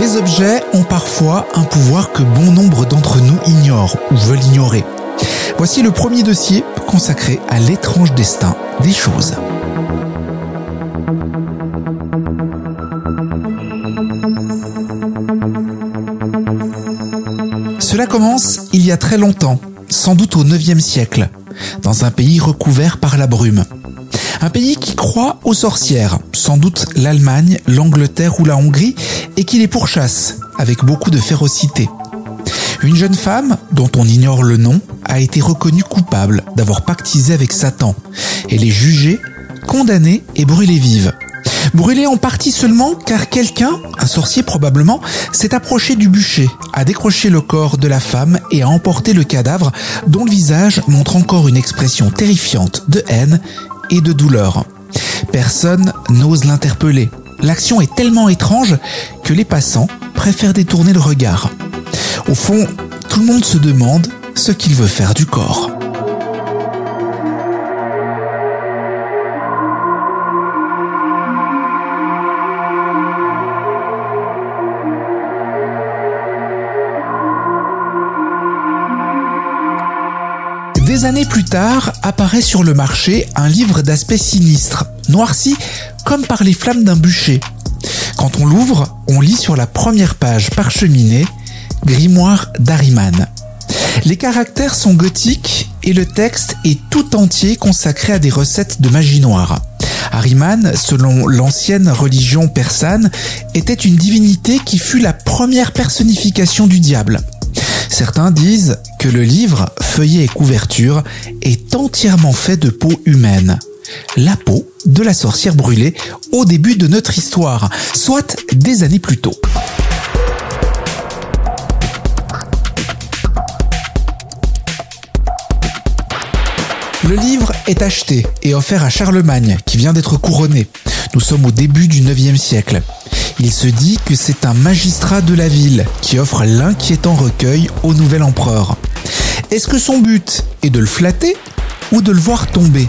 Les objets ont parfois un pouvoir que bon nombre d'entre nous ignorent ou veulent ignorer. Voici le premier dossier consacré à l'étrange destin des choses. Cela commence il y a très longtemps, sans doute au 9e siècle, dans un pays recouvert par la brume. Un pays qui croit aux sorcières, sans doute l'Allemagne, l'Angleterre ou la Hongrie, et qui les pourchasse avec beaucoup de férocité. Une jeune femme, dont on ignore le nom, a été reconnue coupable d'avoir pactisé avec Satan. Elle est jugée, condamnée et brûlée vive. Brûlée en partie seulement car quelqu'un, un sorcier probablement, s'est approché du bûcher, a décroché le corps de la femme et a emporté le cadavre dont le visage montre encore une expression terrifiante de haine et de douleur. Personne n'ose l'interpeller. L'action est tellement étrange que les passants préfèrent détourner le regard. Au fond, tout le monde se demande ce qu'il veut faire du corps. Plus tard, apparaît sur le marché un livre d'aspect sinistre, noirci comme par les flammes d'un bûcher. Quand on l'ouvre, on lit sur la première page parcheminée Grimoire d'Ariman. Les caractères sont gothiques et le texte est tout entier consacré à des recettes de magie noire. Ariman, selon l'ancienne religion persane, était une divinité qui fut la première personnification du diable. Certains disent que le livre, feuillet et couverture, est entièrement fait de peau humaine. La peau de la sorcière brûlée au début de notre histoire, soit des années plus tôt. Le livre est acheté et offert à Charlemagne, qui vient d'être couronné. Nous sommes au début du 9e siècle. Il se dit que c'est un magistrat de la ville qui offre l'inquiétant recueil au nouvel empereur. Est-ce que son but est de le flatter ou de le voir tomber?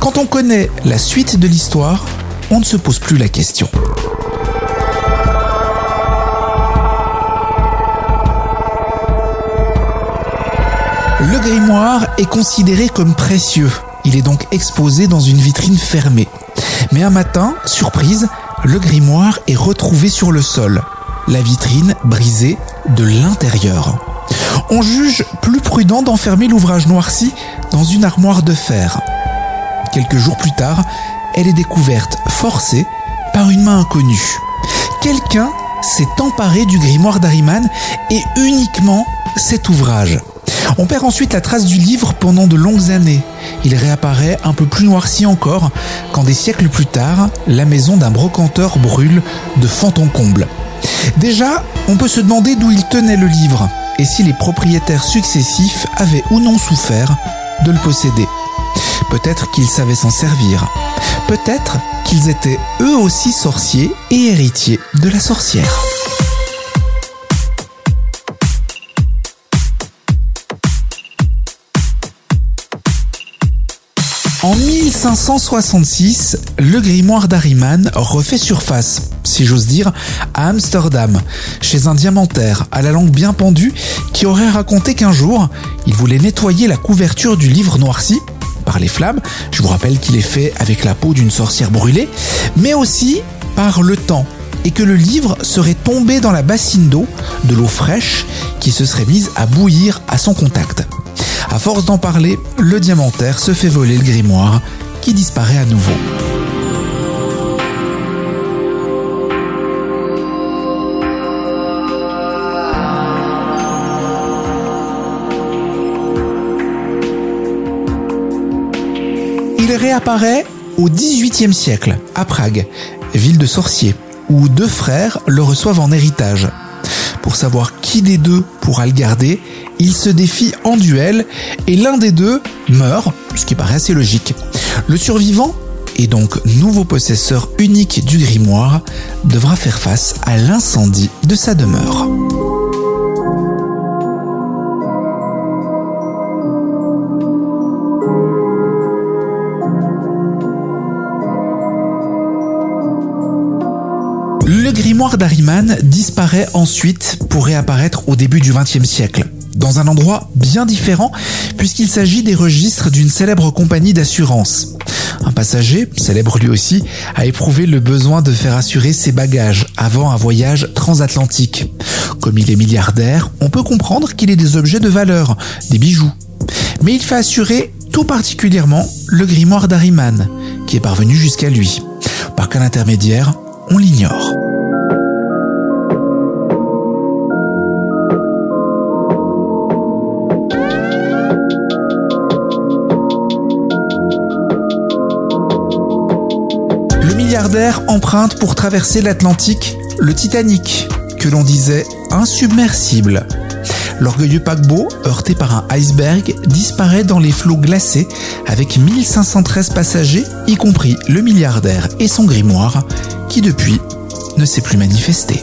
Quand on connaît la suite de l'histoire, on ne se pose plus la question. Le grimoire est considéré comme précieux. Il est donc exposé dans une vitrine fermée. Mais un matin, surprise, le grimoire est retrouvé sur le sol, la vitrine brisée de l'intérieur. On juge plus prudent d'enfermer l'ouvrage noirci dans une armoire de fer. Quelques jours plus tard, elle est découverte forcée par une main inconnue. Quelqu'un s'est emparé du grimoire d'Ariman et uniquement cet ouvrage. On perd ensuite la trace du livre pendant de longues années. Il réapparaît un peu plus noirci encore quand des siècles plus tard, la maison d'un brocanteur brûle de fond en comble. Déjà, on peut se demander d'où il tenait le livre et si les propriétaires successifs avaient ou non souffert de le posséder. Peut-être qu'ils savaient s'en servir. Peut-être qu'ils étaient eux aussi sorciers et héritiers de la sorcière. En 1566, le grimoire d'Ariman refait surface, si j'ose dire, à Amsterdam, chez un diamantaire à la langue bien pendue qui aurait raconté qu'un jour, il voulait nettoyer la couverture du livre noirci par les flammes, je vous rappelle qu'il est fait avec la peau d'une sorcière brûlée, mais aussi par le temps, et que le livre serait tombé dans la bassine d'eau, de l'eau fraîche, qui se serait mise à bouillir à son contact. À force d'en parler, le diamantaire se fait voler le grimoire, qui disparaît à nouveau. Il réapparaît au XVIIIe siècle, à Prague, ville de sorciers, où deux frères le reçoivent en héritage. Pour savoir qui des deux pourra le garder, ils se défient en duel et l'un des deux meurt, ce qui paraît assez logique. Le survivant, et donc nouveau possesseur unique du grimoire, devra faire face à l'incendie de sa demeure. Le grimoire d'Ariman disparaît ensuite pour réapparaître au début du XXe siècle, dans un endroit bien différent puisqu'il s'agit des registres d'une célèbre compagnie d'assurance. Un passager, célèbre lui aussi, a éprouvé le besoin de faire assurer ses bagages avant un voyage transatlantique. Comme il est milliardaire, on peut comprendre qu'il ait des objets de valeur, des bijoux. Mais il fait assurer tout particulièrement le grimoire d'Ariman, qui est parvenu jusqu'à lui. Par quel intermédiaire on l'ignore. Le milliardaire emprunte pour traverser l'Atlantique le Titanic, que l'on disait insubmersible. L'orgueilleux paquebot, heurté par un iceberg, disparaît dans les flots glacés avec 1513 passagers, y compris le milliardaire et son grimoire, qui depuis ne s'est plus manifesté.